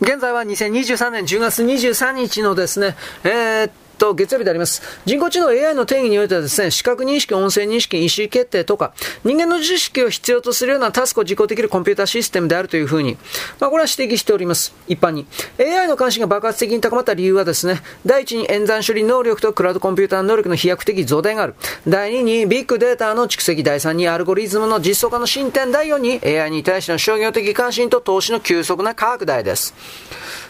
現在は2023年10月23日のですね、えーと、月曜日であります。人工知能 AI の定義においてはですね、視覚認識、音声認識、意思決定とか、人間の知識を必要とするようなタスクを実行できるコンピューターシステムであるというふうに、まあ、これは指摘しております。一般に。AI の関心が爆発的に高まった理由はですね、第一に演算処理能力とクラウドコンピューター能力の飛躍的増大がある。第二にビッグデータの蓄積。第三にアルゴリズムの実装化の進展。第四に AI に対しての商業的関心と投資の急速な拡大です。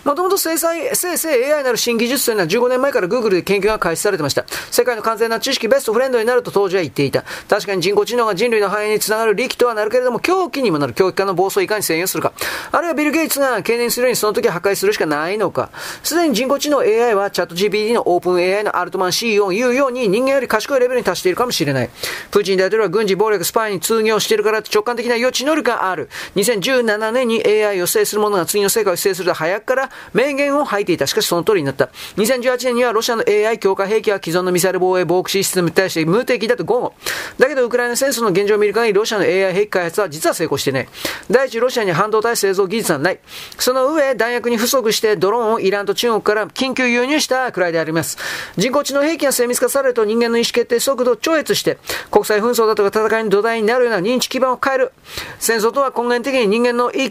もともと生成 AI なる新技術というのは15年前から Google で研究が開始されてました。世界の完全な知識ベストフレンドになると当時は言っていた。確かに人工知能が人類の繁栄につながる利器とはなるけれども、狂気にもなる狂気化の暴走をいかに制御するか。あるいはビル・ゲイツが懸念するようにその時破壊するしかないのか。すでに人工知能 AI はチャット GPT のオープン AI のアルトマン CEO を言うように人間より賢いレベルに達しているかもしれない。プーチン大統領は軍事暴力スパイに通業しているから直感的な予知能力がある。2017年に AI を制する者が次の成果を制すると早くから明言を吐いていた。しかしその通りになった。2018年にはロシアの AI 強化兵器は既存のミサイル防衛防空システムに対して無敵だと豪語。だけどウクライナ戦争の現状を見る限りロシアの AI 兵器開発は実は成功してね。第一、ロシアに半導体製造技術はない。その上、弾薬に不足してドローンをイランと中国から緊急輸入したくらいであります。人工知能兵器が精密化されると人間の意思決定速度を超越して、国際紛争だとか戦いの土台になるような認知基盤を変える。戦争とは根源的に人間の営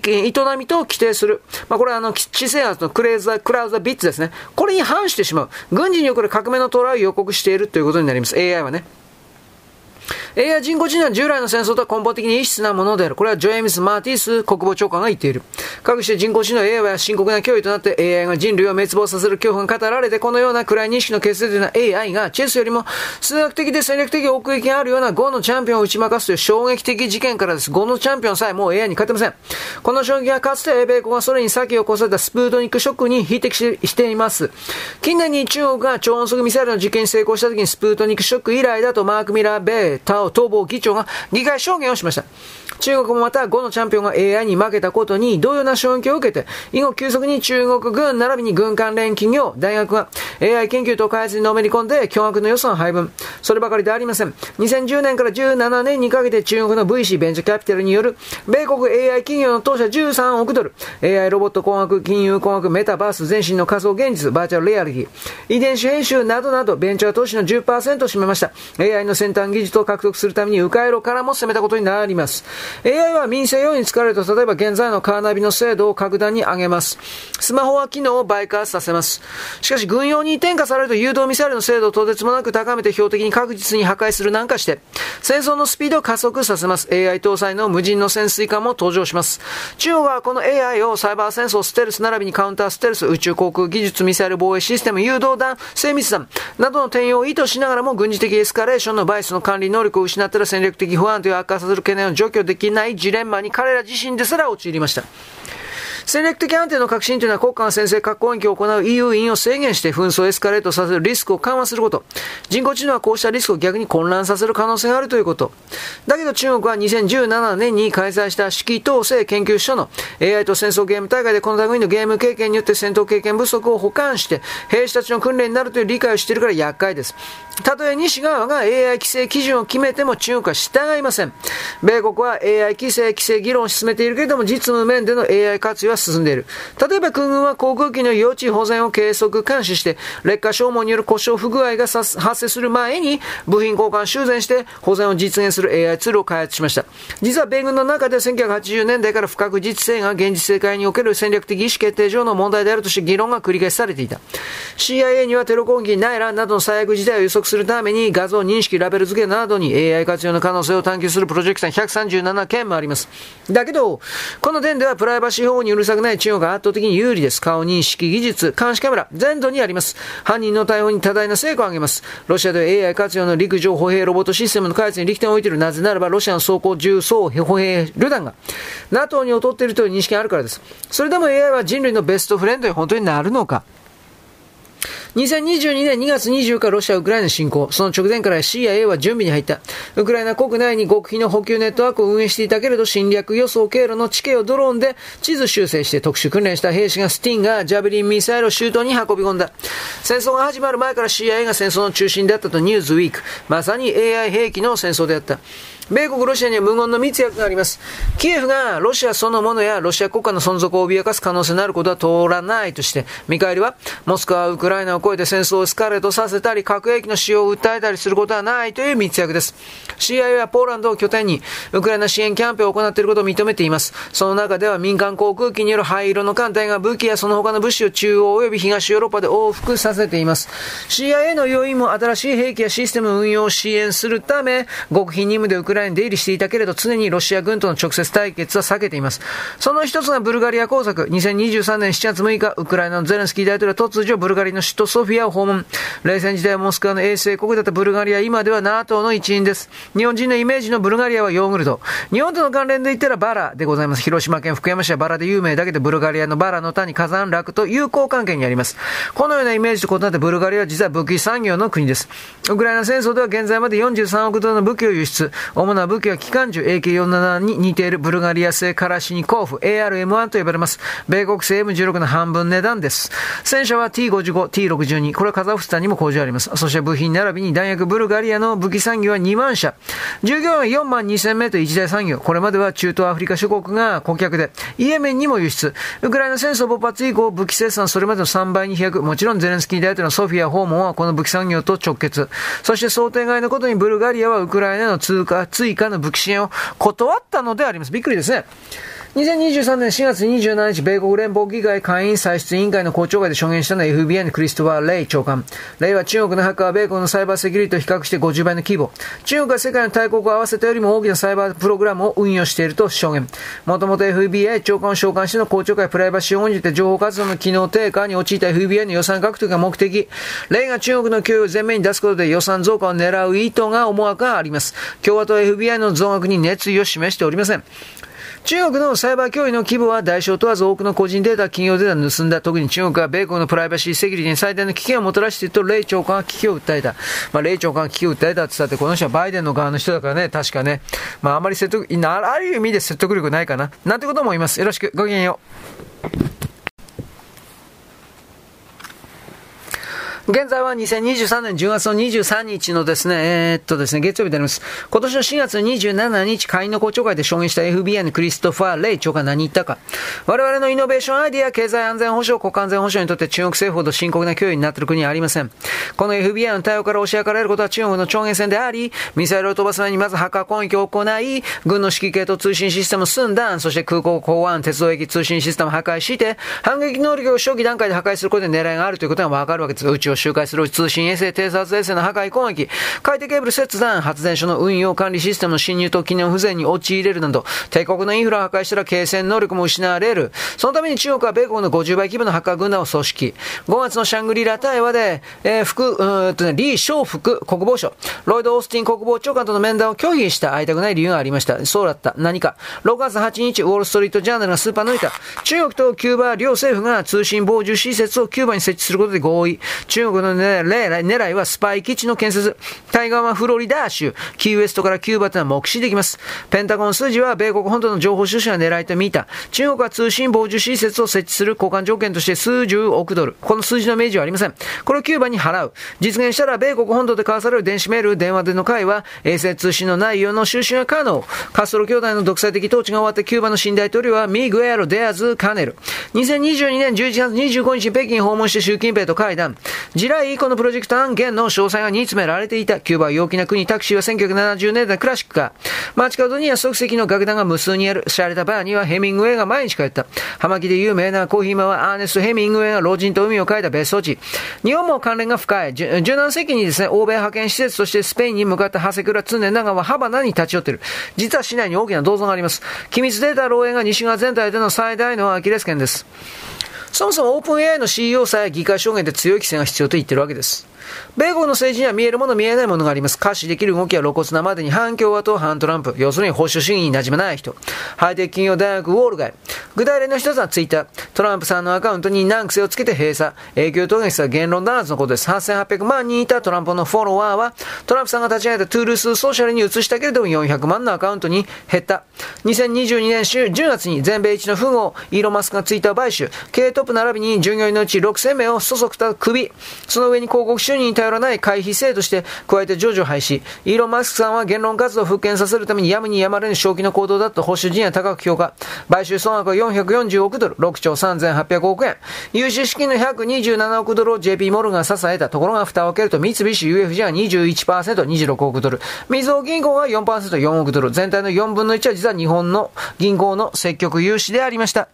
みと規定する。まあ、これはあの、地政圧のクレーザー、クラウザビッツですね。これに反してしまう。軍事における革命の到来を予告しているということになります。AI はね。AI 人工知能は従来の戦争とは根本的に異質なものである。これはジョエミス・マーティス国防長官が言っている。かくして人工知能 AI は深刻な脅威となって AI が人類を滅亡させる恐怖が語られて、このような暗い認識の結成というのは AI がチェスよりも数学的で戦略的奥行きがあるような5のチャンピオンを打ち負かすという衝撃的事件からです。5のチャンピオンさえもう AI に勝てません。この衝撃はかつて米国がそれに先を越されたスプートニックショックに匹敵しています。近年に中国が超音速ミサイルの実験に成功した時にスプートニックショック以来だとマーク・ミラー・ベイ、タ、逃亡議長が議会証言をしました。中国もまた5のチャンピオンが AI に負けたことに同様な衝撃を受けて、以後急速に中国軍並びに軍関連企業、大学が AI 研究と開発にのめり込んで巨額の予算配分。そればかりでありません。2010年から17年にかけて中国の VC ベンチャーキャピタルによる米国 AI 企業の投資13億ドル、AI ロボット工学、金融工学、メタバース、全身の仮想現実、バーチャルレアリティ、遺伝子編集などなどベンチャー投資の10%を占めました。AI の先端技術を獲得するために迂回路からも攻めたことになります。AI は民生用に使われると、例えば現在のカーナビの精度を格段に上げます。スマホは機能を倍化させます。しかし軍用に転化されると誘導ミサイルの精度をとてつもなく高めて標的に確実に破壊するなんかして、戦争のスピードを加速させます。AI 搭載の無人の潜水艦も登場します。中国はこの AI をサイバー戦争、ステルス並びにカウンターステルス、宇宙航空技術、ミサイル防衛システム、誘導弾、精密弾などの転用を意図しながらも軍事的エスカレーションのバイスの管理能力を失ったら戦略的不安という悪化させる懸念を除去できないジレンマに彼ら自身ですら陥りました。戦略的安定の革新というのは国家が先制核攻撃を行う EU 委員を制限して紛争をエスカレートさせるリスクを緩和すること。人工知能はこうしたリスクを逆に混乱させる可能性があるということ。だけど中国は2017年に開催した指揮統制研究所の AI と戦争ゲーム大会でこの類のゲーム経験によって戦闘経験不足を補完して兵士たちの訓練になるという理解をしているから厄介です。たとえ西側が AI 規制基準を決めても中国は従いません。米国は AI 規制規制議論を進めているけれども実務面での AI 活用は進んでいる。例えば空軍は航空機の予知保全を計測監視して、劣化消耗による故障不具合が発生する前に、部品交換修繕して保全を実現する AI ツールを開発しました。実は米軍の中で1980年代から不確実性が現実世界における戦略的意思決定上の問題であるとして議論が繰り返されていた。CIA にはテロ攻撃、内乱などの最悪事態を予測するために画像認識、ラベル付けなどに AI 活用の可能性を探求するプロジェクト137件もあります。だけど、この点ではプライバシー保護にうるさくない中国が圧倒的に有利です。顔認識技術、監視カメラ、全土にあります。犯人の対応に多大な成果を上げます。ロシアでは AI 活用の陸上歩兵ロボットシステムの開発に力点を置いている。なぜならば、ロシアの装甲重装歩兵旅団が NATO に劣っているという認識があるからです。それでも AI は人類のベストフレンドに本当になるのか2022年2月24日、ロシア・ウクライナ侵攻。その直前から CIA は準備に入った。ウクライナ国内に極秘の補給ネットワークを運営していたけれど、侵略予想経路の地形をドローンで地図修正して特殊訓練した兵士がスティンがジャベリンミサイルを周到に運び込んだ。戦争が始まる前から CIA が戦争の中心であったとニューズウィーク。まさに AI 兵器の戦争であった。米国、ロシアには無言の密約があります。キエフがロシアそのものやロシア国家の存続を脅かす可能性のあることは通らないとして、見返りは、モスクワはウクライナを超えて戦争をエスカレートさせたり、核兵器の使用を訴えたりすることはないという密約です。CIA はポーランドを拠点に、ウクライナ支援キャンペーンを行っていることを認めています。その中では民間航空機による灰色の艦隊が武器やその他の物資を中央及び東ヨーロッパで往復させています。CIA の要因も新しい兵器やシステム運用を支援するため、極秘任務でウクライナに出入りしていたけれど、常にロシア軍との直接対決は避けています。その一つがブルガリア工作。2023年7月6日、ウクライナのゼレンスキー大統領は突如ブルガリの首都ソフィアを訪問。冷戦時代はモスクワの衛星国だったブルガリア、今では NATO の一員です。日本人のイメージのブルガリアはヨーグルト。日本との関連で言ったらバラでございます。広島県福山市はバラで有名だけど、ブルガリアのバラの谷火山楽と友好関係にあります。このようなイメージと異なってブルガリアは実は武器産業の国です。ウクライナ戦争では現在まで43億ドルの武器を輸出。主な武器は機関銃 AK47 に似ているブルガリア製カラシニコーフ ARM1 と呼ばれます。米国製 M16 の半分値段です。戦車は T55、T62。これはカザフスタンにも工場あります。そして部品並びに弾薬ブルガリアの武器産業は2万社。従業員は4万2000名と一大産業。これまでは中東アフリカ諸国が顧客で、イエメンにも輸出。ウクライナ戦争勃発以降、武器生産それまでの3倍に飛躍。もちろんゼレンスキー大統領のソフィア訪問はこの武器産業と直結。そして想定外のことにブルガリアはウクライナの通貨、追加の武器支援を断ったのであります。びっくりですね。2023年4月27日、米国連邦議会会員歳出委員会の公聴会で証言したのは FBI のクリストファー・レイ長官。レイは中国のハッカーは米国のサイバーセキュリティと比較して50倍の規模。中国は世界の大国を合わせたよりも大きなサイバープログラムを運用していると証言。もともと FBI 長官を召喚しての公聴会プライバシーを重んじて情報活動の機能低下に陥った FBI の予算獲得が目的。レイが中国の供与を前面に出すことで予算増加を狙う意図が思惑があります。共和党 FBI の増額に熱意を示しておりません。中国のサイバー脅威の規模は大小問わず多くの個人データ、企業データを盗んだ。特に中国は米国のプライバシーセキュリティに最大の危険をもたらしていると、霊長官は危機を訴えた。まあ、霊長官は危機を訴えたって言ったって、この人はバイデンの側の人だからね、確かね。まあ、あまり説得、ある意味で説得力ないかな。なんてことも言います。よろしく。ごきげんよう。現在は2023年10月の23日のですね、えー、っとですね、月曜日であります。今年の4月27日、会員の公聴会で証言した FBI のクリストファー・レイ長官何言ったか。我々のイノベーションアイディア、経済安全保障、国家安全保障にとって中国政府ほど深刻な脅威になっている国はありません。この FBI の対応から押し上がられることは中国の超限戦であり、ミサイルを飛ばす前にまずハッカー攻撃を行い、軍の指揮系と通信システムを寸断、そして空港、港湾、鉄道駅通信システムを破壊して、反撃能力を初期段階で破壊することで狙いがあるということがわかるわけです。宇宙周回する通信衛星、偵察衛星の破壊攻撃、海底ケーブル切断、発電所の運用管理システムの侵入と機能不全に陥れるなど、帝国のインフラを破壊したら継戦能力も失われる。そのために中国は米国の50倍規模のハッカー軍団を組織。5月のシャングリラ対話で、えー、副、うんとね、李昌福国防省、ロイド・オースティン国防長官との面談を拒否した会いたくない理由がありました。そうだった。何か。6月8日、ウォール・ストリート・ジャーナルがスーパー抜いた。中国とキューバ両政府が通信傍受施設をキューバに設置することで合意。中国の、狙いはスパイ基地の建設。対岸はフロリダ州、キーウエストからキューバというのは目視できます。ペンタゴン数字は米国本土の情報収集が狙いと見た。中国は通信傍受施設を設置する交換条件として数十億ドル。この数字の明示はありません。これをキューバに払う。実現したら米国本土で交わされる電子メール、電話での会話、衛星通信の内容の収集が可能。カストロ兄弟の独裁的統治が終わってキューバの新大統領はミグエアロ・デアズ・カネル。2022年11月25日北京訪問して習近平と会談。地雷このプロジェクト案件の詳細が煮詰められていた。キューバは陽気な国、タクシーは1970年代クラシックか。街角には即席の楽団が無数にある。洒落たバーにはヘミングウェイが毎日帰った。葉巻で有名なコーヒーマはアーネスト・ヘミングウェイが老人と海を変えた別荘地。日本も関連が深い。17世紀にですね、欧米派遣施設としてスペインに向かった長谷倉常長はハバナに立ち寄ってる。実は市内に大きな銅像があります。機密データ漏洩が西側全体での最大のアキレス腱です。そもそもオープン AI の CEO さえ議会証言で強い規制が必要と言ってるわけです。米国の政治には見えるもの見えないものがあります。可視できる動きは露骨なまでに反共和党、反トランプ。要するに保守主義に馴染まない人。ハイテク企業大学ウォール街。具体例の一つはツイッター。トランプさんのアカウントに難癖をつけて閉鎖。影響をした言論弾圧のことです。8800万人いたトランプのフォロワーは、トランプさんが立ち上げたトゥールースソーシャルに移したけれども400万のアカウントに減った。2022年10月に全米一の富豪、イーロン・マスクがツイッター買収。経営トップ並びに従業員のうち6000名をそそくた首。その上に広告収入に頼らない回避制として、加えて上場廃止。イーロン・マスクさんは言論活動を復権させるためにやむにやまれぬ正気の行動だと保守陣や高く評価。買収総額は440億ドル、6兆3800億円。融資資金の127億ドルを JP モルガンが支えたところが蓋を開けると三菱 UFJ は21%、26億ドル。みずほ銀行が4%、4億ドル。全体の4分の1は実は日本の銀行の積極融資でありました。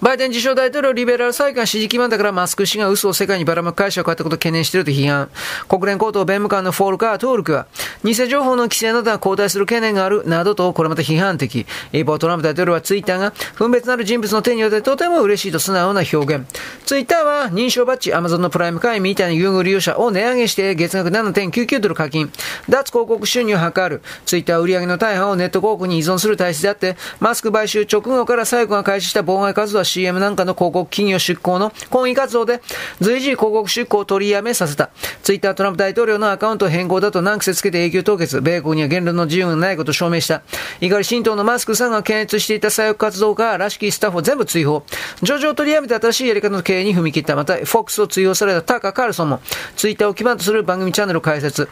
バイデン自称大統領リベラル債官支持基盤だからマスク氏が嘘を世界にばらまく会社を買ったことを懸念していると批判。国連高等弁務官のフォールカー・トールクは、偽情報の規制などが後退する懸念があるなどと、これまた批判的。一方、トランプ大統領はツイッターが、分別ある人物の手によってとても嬉しいと素直な表現。ツイッターは認証バッジ、アマゾンのプライム会員みたいな優遇利用者を値上げして月額7.99ドル課金。脱広告収入を図る。ツイッター売上の大半をネット広告に依存する体質であって、マスク買収直後から最後が開始した妨害活動は CM なんかの広告企業出向の抗議活動で随時広告出向を取りやめさせた。ツイッタートランプ大統領のアカウント変更だと難癖つけて永久凍結。米国には言論の自由がないことを証明した。怒り新党のマスクさんが検閲していた左翼活動家らしきスタッフを全部追放。上場を取りやめて新しいやり方の経営に踏み切った。また、フォックスを追放されたタカ・カールソンも、ツイッターを基盤とする番組チャンネルを開設。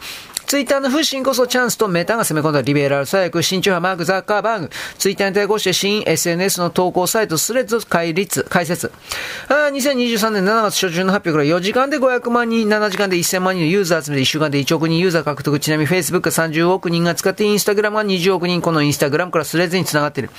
ツイッターの不信こそチャンスとメタが攻め込んだリベラル左翼、新中派マーク・ザッカーバーグ、ツイッターに対抗して新 SNS の投稿サイトスレッズ開立、開設。あ2023年7月初旬の発表から4時間で500万人、7時間で1000万人のユーザー集めて1週間で1億人ユーザー獲得。ちなみに Facebook 30億人が使ってインスタグラムは20億人、このインスタグラムからスレッズに繋がっている。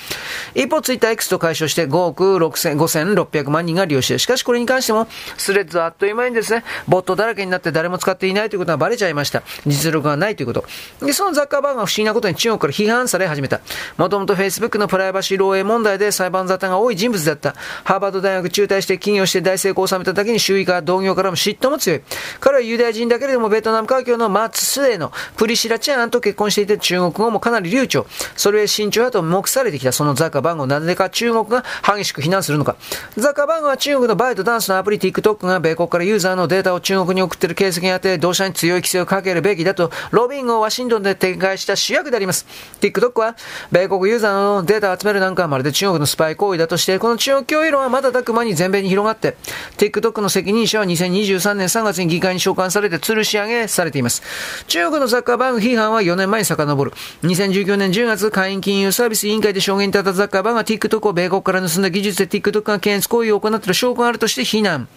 一方、ツイッター X と解消して5億5600万人が利用している。しかしこれに関しても、スレッズはあっという間にですね、ボットだらけになって誰も使っていないということがバレちゃいました。実力がないということ。で、そのザッカーバーグが不思議なことに中国から批判され始めた。もともと Facebook のプライバシー漏洩問題で裁判沙汰が多い人物だった。ハーバード大学中退して起業して大成功を収めただけに周囲から同業からも嫉妬も強い。彼はユダヤ人だけれどもベトナム華僑のマツスエのプリシラチャンと結婚していて中国語もかなり流暢。それへ慎重派と目されてきたそのザッカーバーグをなぜか中国が激しく非難するのか。ザッカーバーグは中国のバイトダンスのアプリ TikTok が米国からユーザーのデータを中国に送っている形跡にあって同社に強い規制をかけるべきだとロビンをワシントンで展開した主役であります。TikTok は、米国ユーザーのデータを集めるなんかはまるで中国のスパイ行為だとして、この中国脅威論は瞬く間に全米に広がって、TikTok の責任者は2023年3月に議会に召喚されて吊るし上げされています。中国のザッカーバーグ批判は4年前に遡る。2019年10月、会員金融サービス委員会で証言に立ったザッカーバーグが TikTok を米国から盗んだ技術で TikTok が検閲行為を行っている証拠があるとして非難。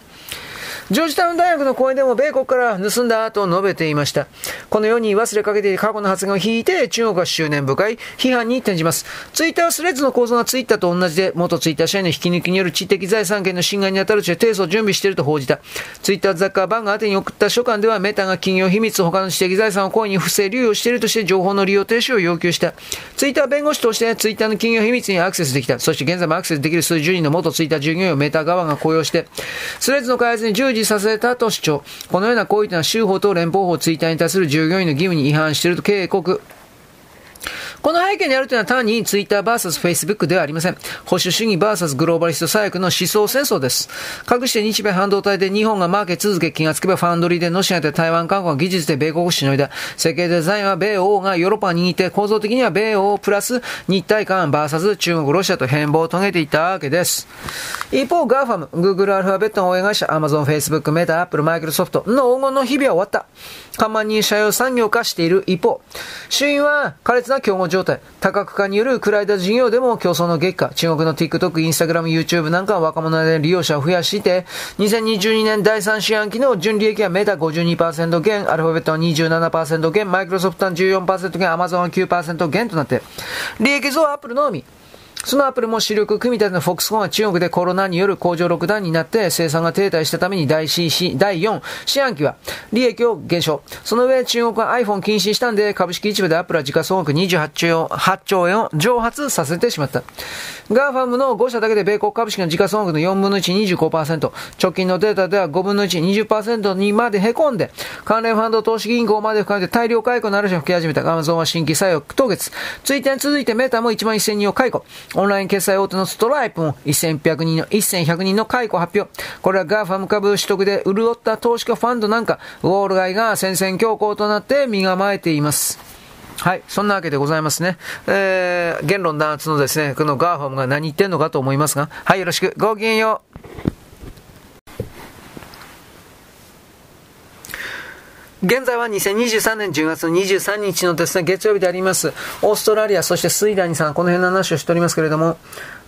ジョージタウン大学の講演でも米国から盗んだと述べていました。このように忘れかけて過去の発言を引いて中国は執念深い批判に転じます。ツイッターはスレッズの構造がツイッターと同じで、元ツイッター社員の引き抜きによる知的財産権の侵害に当たるとして提訴を準備していると報じた。ツイッターザッカーバンが宛てに送った書簡ではメタが企業秘密他の知的財産を故意に不正流用しているとして情報の利用停止を要求した。ツイッター弁護士としてツイッターの企業秘密にアクセスできた。そして現在もアクセスできる数十人の元ツイッター従業員をメタ側が雇用して、スレッズの開発に従事させたと主張。このような行為というのは州法と連邦法ツイッターに対する従業員の義務に違反していると警告。この背景にあるというのは単にツイッター vs Facebook ではありません。保守主義 vs グローバリスト左翼の思想戦争です。かくして日米半導体で日本がマーケ続け気がつけばファンドリーでロシアで台湾韓国が技術で米国をしのいだ。設計デザインは米欧がヨーロッパに握って構造的には米欧プラス日体間 vs 中国ロシアと変貌を遂げていたわけです。一方、ガーファム、Google アルファベットの親会社、Amazon、Facebook、メタ、Apple、Microsoft の黄金の日々は終わった。完全に斜陽産業化している一方、主因は苛烈な競合状態、多角化によるクラウド事業でも競争の激化、中国の TikTok、Instagram、YouTube なんかは若者で利用者を増やして、2022年第3四半期の純利益はメタ52%減、アルファベットは27%減、マイクロソフトは14%減、アマゾンは9%減となって、利益増はアップルのみ。そのアップルも主力組み立てのフォックスコンは中国でコロナによる工場ロックダウンになって生産が停滞したために第 C、第4四半期は利益を減少。その上中国は iPhone 禁止したんで株式市場でアップルは時価総額28兆円8兆円を蒸発させてしまった。ガーファムの5社だけで米国株式の時価総額の4分の1、25%、直近のデータでは5分の1、20%にまで凹んで、関連ファンド投資銀行まで含めて大量解雇の嵐を吹き始めたアマゾンは新規採用凍結。ツイッターに続いてメーターも1万1000人を解雇。オンライン決済大手のストライプも1100人の、1100人の解雇発表。これはガーファム株取得で潤った投資家ファンドなんか、ウォール街が戦々恐々となって身構えています。はい。そんなわけでございますね。えー、言論弾圧のですね、このガーファムが何言ってんのかと思いますが、はい、よろしく。ごきげんよう。現在は2023年10月23日のですね、月曜日であります。オーストラリア、そしてスイダニさん、この辺の話をしておりますけれども、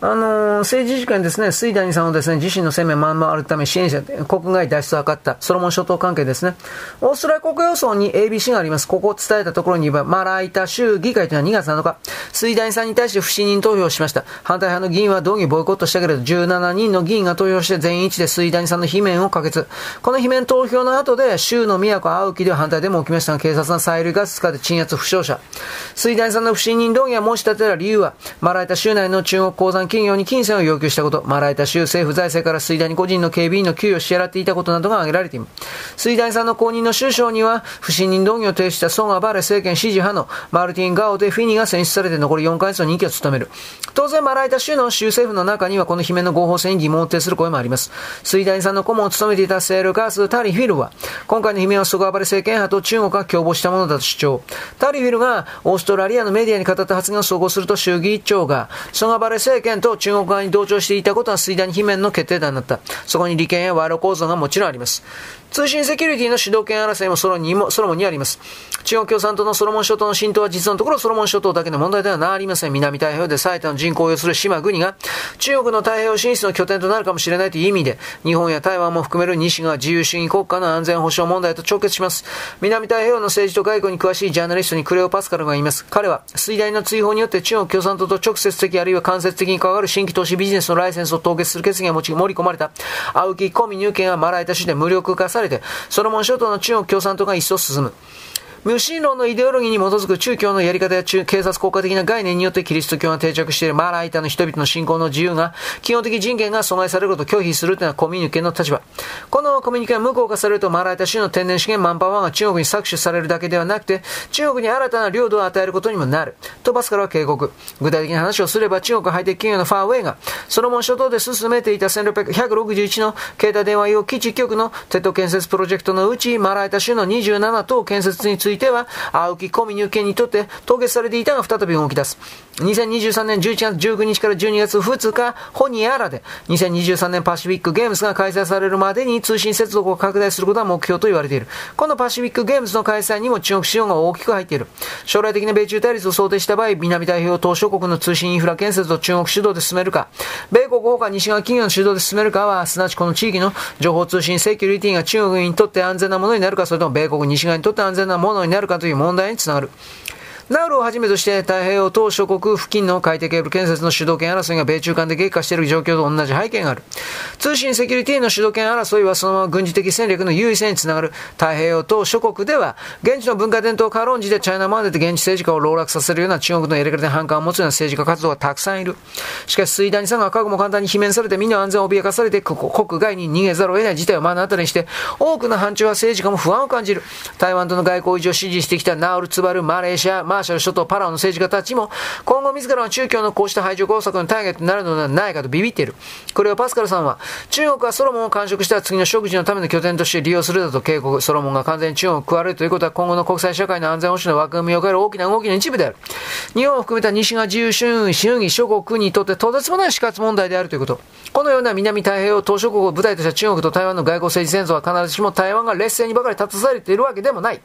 あの、政治事件ですね、スイダニさんをですね、自身の生命まんまあるため支援者、国外脱出を図ったソロモン諸島関係ですね。オーストラリア国予想に ABC があります。ここを伝えたところに言えば、マライタ州議会というのは2月7日、スイダニさんに対して不信任投票をしました。反対派の議員は同議ボイコットしたけれど、17人の議員が投票して全員一致でスイダニさんの罷免を可決。この罷免投票の後で、州の都青木では反対デモを起きましたが、警察が催涙ガス使って鎮圧負傷者。スイダニさんの不信任動議が申し立てた理由は、マライタ州内の中国鉱山企業に金銭を要求したこと、マライタ州政府財政から水谷個人の警備員の給与を支払っていたことなどが挙げられています。水谷さんの後任の首相には、不信任動議を提出したソン・アバレ政権支持派のマルティン・ガオテ・フィニが選出されて残り4ヶ月の任期を務める。当然、マライタ州の州政府の中にはこの罷免の合法性に疑問を呈する声もあります。水谷さんの顧問を務めていたセール・カース・タリフィルは、今回の罷免はソガアバレ政権派と中国が共謀したものだと主張。タリフィルがオーストラリアのメディアに語った発言を総合すると衆議院長が、ソガバレ政権と中国側に同調していたことは水田に罷免の決定打になった。そこに利権や賄賂構造がもちろんあります。通信セキュリティの主導権争いもソロにも、ソロモンにあります。中国共産党のソロモン諸島の浸透は実のところソロモン諸島だけの問題ではありません。南太平洋で最多の人口を有する島国が中国の太平洋進出の拠点となるかもしれないという意味で、日本や台湾も含める西側自由主義国家の安全保障問題と直結します。南太平洋の政治と外交に詳しいジャーナリストにクレオパスカルがいます。彼は、水大の追放によって中国共産党と直接的あるいは間接的に関わる新規投資ビジネスのライセンスを凍結する決議が盛り込まれた。青木コミ入権がマライタ市で無力化されて、ソロモン諸島の中国共産党が一層進む。無神論のイデオロギーに基づく中共のやり方や中警察効果的な概念によってキリスト教が定着しているマライタの人々の信仰の自由が、基本的人権が阻害されることを拒否するというのはコミュニケの立場。このコミュニケが無効化されるとマライタ州の天然資源マンパワーが中国に搾取されるだけではなくて、中国に新たな領土を与えることにもなる。とバスからは警告。具体的な話をすれば中国ハイテク企業のファーウェイが、ソロモン諸島で進めていた1661の携帯電話用基地局の鉄道建設プロジェクトのうち、マライタ州の27棟建設についてては、青木コミュニケにとって凍結されていたが再び動き出す。2023年11月19日から12月2日、ホニアラで、2023年パシフィックゲームズが開催されるまでに通信接続を拡大することが目標と言われている。このパシフィックゲームズの開催にも中国市場が大きく入っている。将来的な米中対立を想定した場合、南太平洋島諸国の通信インフラ建設を中国主導で進めるか、米国他西側企業の主導で進めるかは、すなわちこの地域の情報通信セキュリティが中国にとって安全なものになるか、それとも米国西側にとって安全なものになるかという問題につながる。ナウルをはじめとして太平洋島諸国付近の海底ケーブル建設の主導権争いが米中間で激化している状況と同じ背景がある。通信セキュリティの主導権争いはそのまま軍事的戦略の優位性につながる太平洋島諸国では、現地の文化伝統を軽んじでチャイナマーで現地政治家を籠絡させるような中国のやり方で反感を持つような政治家活動がたくさんいる。しかし、水谷さんが過去も簡単に罷免されて身の安全を脅かされて国外に逃げざるを得ない事態を目の当たりにして、多くの反中派政治家も不安を感じる。台湾との外交維持を支持してきたナウル、ツバル、マレーシア、マーシャル諸島、パラオの政治家たちも、今後自らの中共のこうした排除工作のターゲットになるのではないかとビビっている。これをパスカルさんは、中国はソロモンを完食した次の食事のための拠点として利用するだと警告。ソロモンが完全に中国を食われるということは今後の国際社会の安全保障の枠組みを変える大きな動きの一部である。日本を含めた西側自由主義諸国にとってとてつもない死活問題であるということ。このような南太平洋島諸国を舞台とした中国と台湾の外交政治戦争は必ずしも台湾が劣勢にばかり立たされているわけでもない。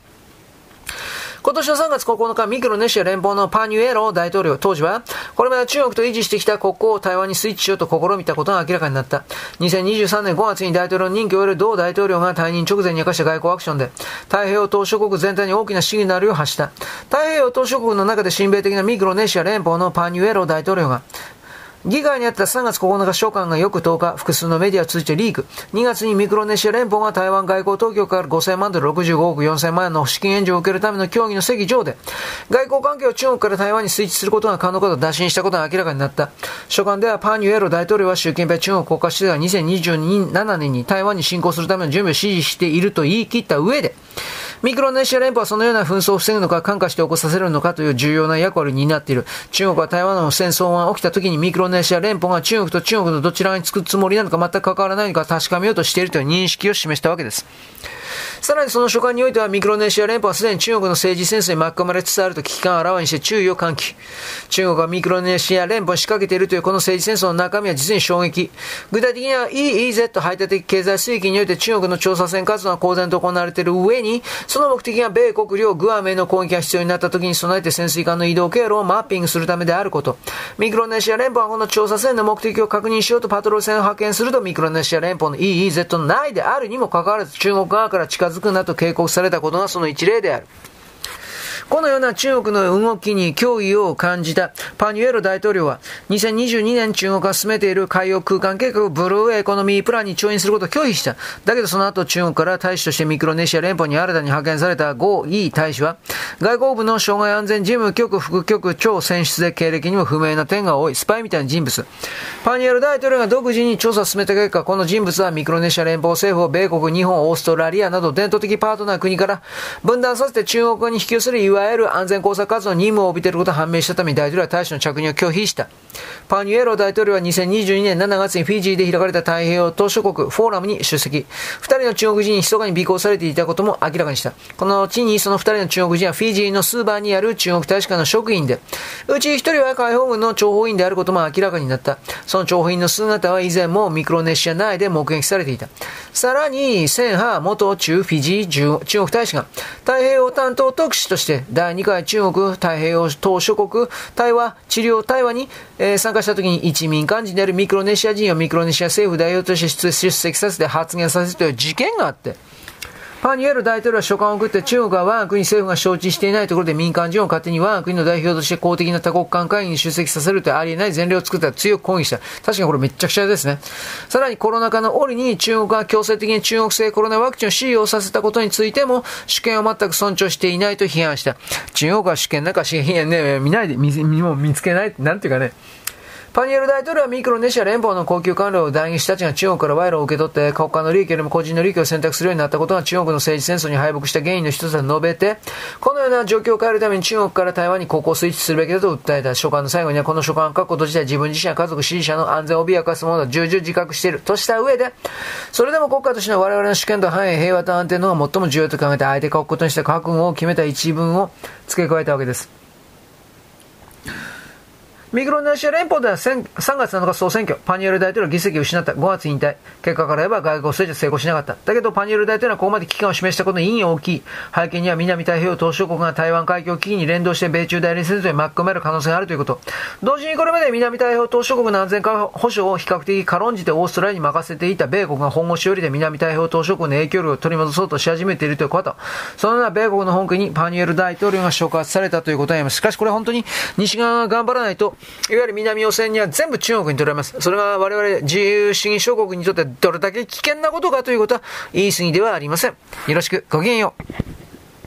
今年の3月9日、ミクロネシア連邦のパニュエロ大統領、当時は、これまで中国と維持してきた国交を台湾にスイッチしようと試みたことが明らかになった。2023年5月に大統領の任期を終える同大統領が退任直前に明かした外交アクションで、太平洋島諸国全体に大きなシグナルを発した。太平洋島諸国の中で親米的なミクロネシア連邦のパニュエロ大統領が、議会にあった3月9日召喚が翌10日、複数のメディアを通じてリーク。2月にミクロネシア連邦が台湾外交当局から5000万ドル65億4000万円の資金援助を受けるための協議の席上で、外交関係を中国から台湾にスイッチすることが可能かと打診したことが明らかになった。書簡ではパーニュエロ大統領は習近平中国国家主席が2027年に台湾に侵攻するための準備を指示していると言い切った上で、ミクロネシア連邦はそのような紛争を防ぐのか、感化して起こさせるのかという重要な役割になっている。中国は台湾の戦争が起きた時にミクロネシア連邦が中国と中国のどちらにつくつもりなのか全く関わらないのか確かめようとしているという認識を示したわけです。さらにその所管においてはミクロネシア連邦はすでに中国の政治戦争に巻き込まれつつあると危機感をあらわにして注意を喚起。中国がミクロネシア連邦に仕掛けているというこの政治戦争の中身は実に衝撃。具体的には EEZ 排他的経済水域において中国の調査船活動が公然と行われている上に、その目的が米国領グアムへの攻撃が必要になった時に備えて潜水艦の移動経路をマッピングするためであること。ミクロネシア連邦はこの調査船の目的を確認しようとパトロール船を派遣するとミクロネシア連邦の EEZ 内であるにもかかわらず中国側から近づくなと警告されたことがその一例である。このような中国の動きに脅威を感じたパニュエロ大統領は、2022年中国が進めている海洋空間計画ブルーエコノミープランに調印することを拒否した。だけどその後中国から大使としてミクロネシア連邦に新たに派遣されたゴー・イー大使は、外交部の障害安全事務局副局長選出で経歴にも不明な点が多いスパイみたいな人物。パニュエロ大統領が独自に調査を進めた結果、この人物はミクロネシア連邦政府を米国、日本、オーストラリアなど伝統的パートナー国から分断させて中国に引き寄せるわゆる安全工作活動に任務を帯びていることが判明したために大統領は大使の着任を拒否した。パニュエロ大統領は2022年7月にフィジーで開かれた太平洋島諸国フォーラムに出席。二人の中国人に密かに尾行されていたことも明らかにした。この後にその二人の中国人はフィジーのスーバーにある中国大使館の職員で、うち一人は解放軍の諜報員であることも明らかになった。その諜報員の姿は以前もミクロネシア内で目撃されていた。さらに、センハ元中フィジー中国大使が太平洋担当特使として第2回中国太平洋島諸国対話、治療対話に、えー、参加した時に一民間人であるミクロネシア人をミクロネシア政府代表として出席させて発言させるという事件があって、パニエル大統領は書簡を送って中国は我が国政府が承知していないところで民間人を勝手に我が国の代表として公的な多国間会議に出席させるというありえない前例を作ったら強く抗議した。確かにこれめっちゃくちゃですね。さらにコロナ禍の折に中国が強制的に中国製コロナワクチンを使用させたことについても主権を全く尊重していないと批判した。中国は主権なんかし、ね、見ないで、見も見つけない、なんていうかね、パニエル大統領はミクロネシア連邦の高級官僚を代議士たちが中国から賄賂を受け取って国家の利益よりも個人の利益を選択するようになったことが中国の政治戦争に敗北した原因の一つだと述べて、このような状況を変えるために中国から台湾に航行スイッチするべきだと訴えた書簡の最後にはこの書簡は各こと自体自分自身や家族支持者の安全を脅かすものだ重々自覚しているとした上で、それでも国家としての我々の主権と繁栄、平和と安定の方が最も重要と考えて相手国ことにして覚悟を決めた一文を付け加えたわけです。ミクロネシア連邦では3月7日総選挙、パニエル大統領議席を失った、5月引退。結果から言えば外交政治は成功しなかった。だけどパニエル大統領はここまで危機感を示したことに意義大きい。背景には南太平洋島し国が台湾海峡危機に連動して米中代理戦争に巻き込める可能性があるということ。同時にこれまで南太平洋島し国の安全保障を比較的軽んじてオーストラリアに任せていた米国が本腰よりで南太平洋島し国の影響力を取り戻そうとし始めているということ。そのような米国の本国にパニエル大統領が触発されたということになります。しかしこれ本当に西側が頑張らないと、いわゆる南汚染には全部中国に取られます。それが我々自由主義諸国にとってどれだけ危険なことかということは言い過ぎではありません。よろしく、ごきげんよう。